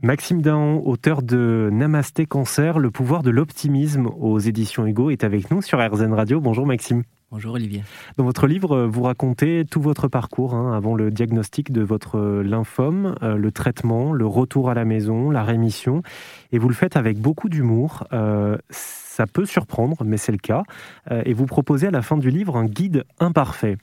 Maxime Daon, auteur de Namasté Cancer, le pouvoir de l'optimisme aux éditions Hugo, est avec nous sur RZN Radio. Bonjour Maxime. Bonjour Olivier. Dans votre livre, vous racontez tout votre parcours hein, avant le diagnostic de votre lymphome, euh, le traitement, le retour à la maison, la rémission. Et vous le faites avec beaucoup d'humour. Euh, ça peut surprendre, mais c'est le cas. Euh, et vous proposez à la fin du livre un guide imparfait.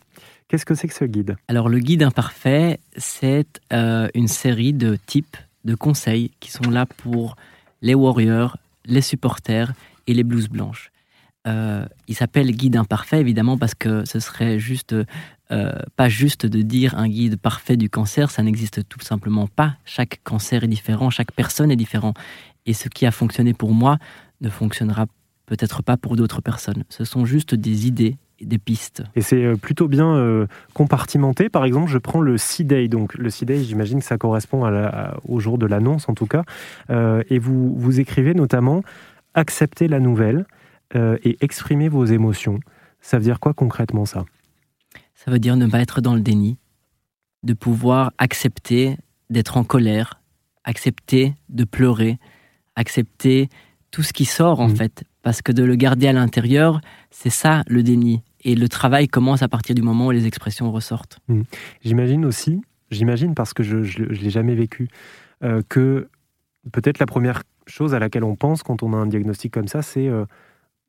Qu'est-ce que c'est que ce guide? Alors le guide imparfait, c'est une série de types de conseils qui sont là pour les warriors, les supporters et les blouses blanches. Euh, il s'appelle guide imparfait évidemment parce que ce serait juste euh, pas juste de dire un guide parfait du cancer, ça n'existe tout simplement pas. Chaque cancer est différent, chaque personne est différent. Et ce qui a fonctionné pour moi ne fonctionnera peut-être pas pour d'autres personnes. Ce sont juste des idées des pistes. Et c'est euh, plutôt bien euh, compartimenté. Par exemple, je prends le C-Day. Donc, le C-Day, j'imagine que ça correspond au jour de l'annonce, en tout cas. Euh, et vous, vous écrivez notamment accepter la nouvelle et exprimer vos émotions. Ça veut dire quoi concrètement, ça? Ça veut dire ne pas être dans le déni, de pouvoir accepter d'être en colère, accepter de pleurer, accepter tout ce qui sort, en mmh. fait, parce que de le garder à l'intérieur, c'est ça le déni. Et le travail commence à partir du moment où les expressions ressortent. Hmm. J'imagine aussi, j'imagine parce que je ne l'ai jamais vécu, euh, que peut-être la première chose à laquelle on pense quand on a un diagnostic comme ça, c'est euh,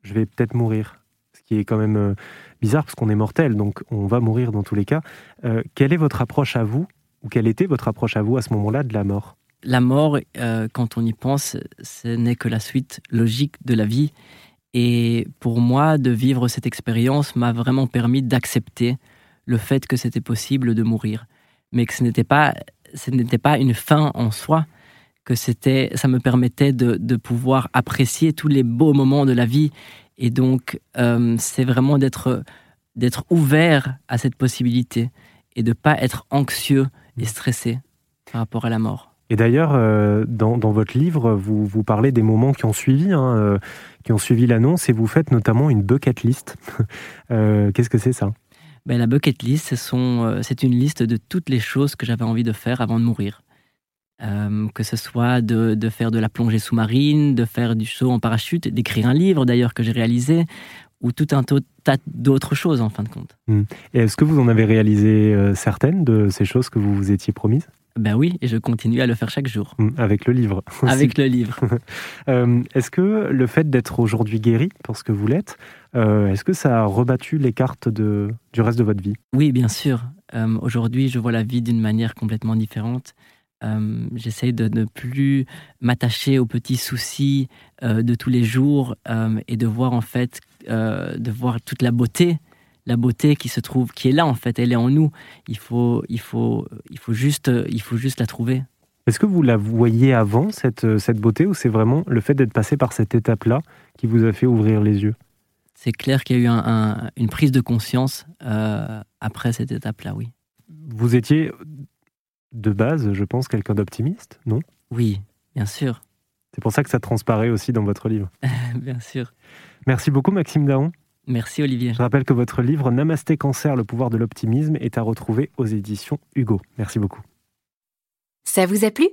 je vais peut-être mourir. Ce qui est quand même euh, bizarre parce qu'on est mortel, donc on va mourir dans tous les cas. quelle est votre approche à vous, ou quelle était votre approche à vous à ce moment-là de la mort? La mort, quand on y pense, ce n'est que la suite logique de la vie. Et pour moi, de vivre cette expérience m'a vraiment permis d'accepter le fait que c'était possible de mourir, mais que ce n'était pas, ce n'était pas une fin en soi, que c'était, ça me permettait de, pouvoir apprécier tous les beaux moments de la vie. Et donc, euh, c'est vraiment d'être, d'être ouvert à cette possibilité et de pas être anxieux et stressé par rapport à la mort. Et d'ailleurs, euh, dans, votre livre, vous, vous parlez des moments qui ont suivi, hein, euh, qui ont suivi l'annonce, et vous faites notamment une bucket list. Euh, qu'est-ce que c'est ça? Ben, La bucket list, c'est une liste de toutes les choses que j'avais envie de faire avant de mourir. que ce soit de, faire de la plongée sous-marine, de faire du saut en parachute, d'écrire un livre d'ailleurs que j'ai réalisé, ou tout un tas d'autres choses en fin de compte. Hmm. Et est-ce que vous en avez réalisé certaines de ces choses que vous vous étiez promises? Ben oui, et je continue à le faire chaque jour. Mmh, avec le livre. Avec le livre. Euh, est-ce que le fait d'être aujourd'hui guéri, parce que vous l'êtes, euh, est-ce que ça a rebattu les cartes de, du reste de votre vie? Oui, bien sûr. Euh, aujourd'hui, je vois la vie d'une manière complètement différente. J'essaye de ne plus m'attacher aux petits soucis de tous les jours et de voir en fait, de voir toute la beauté la beauté qui se trouve, qui est là en fait, elle est en nous. Il faut, il faut, il faut juste, il faut juste la trouver. Est-ce que vous la voyez avant cette, cette beauté ou c'est vraiment le fait d'être passé par cette étape-là qui vous a fait ouvrir les yeux? C'est clair qu'il y a eu une prise de conscience euh, après cette étape-là, oui. Vous étiez de base, je pense, quelqu'un d'optimiste, non? Oui, bien sûr. C'est pour ça que ça transparaît aussi dans votre livre. bien sûr. Merci beaucoup, Maxime Daon. Merci Olivier. Je rappelle que votre livre Namasté Cancer, le pouvoir de l'optimisme est à retrouver aux éditions Hugo. Merci beaucoup. Ça vous a plu?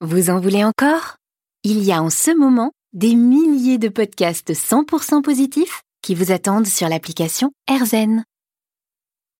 Vous en voulez encore? Il y a en ce moment des milliers de podcasts 100% positifs qui vous attendent sur l'application AirZen.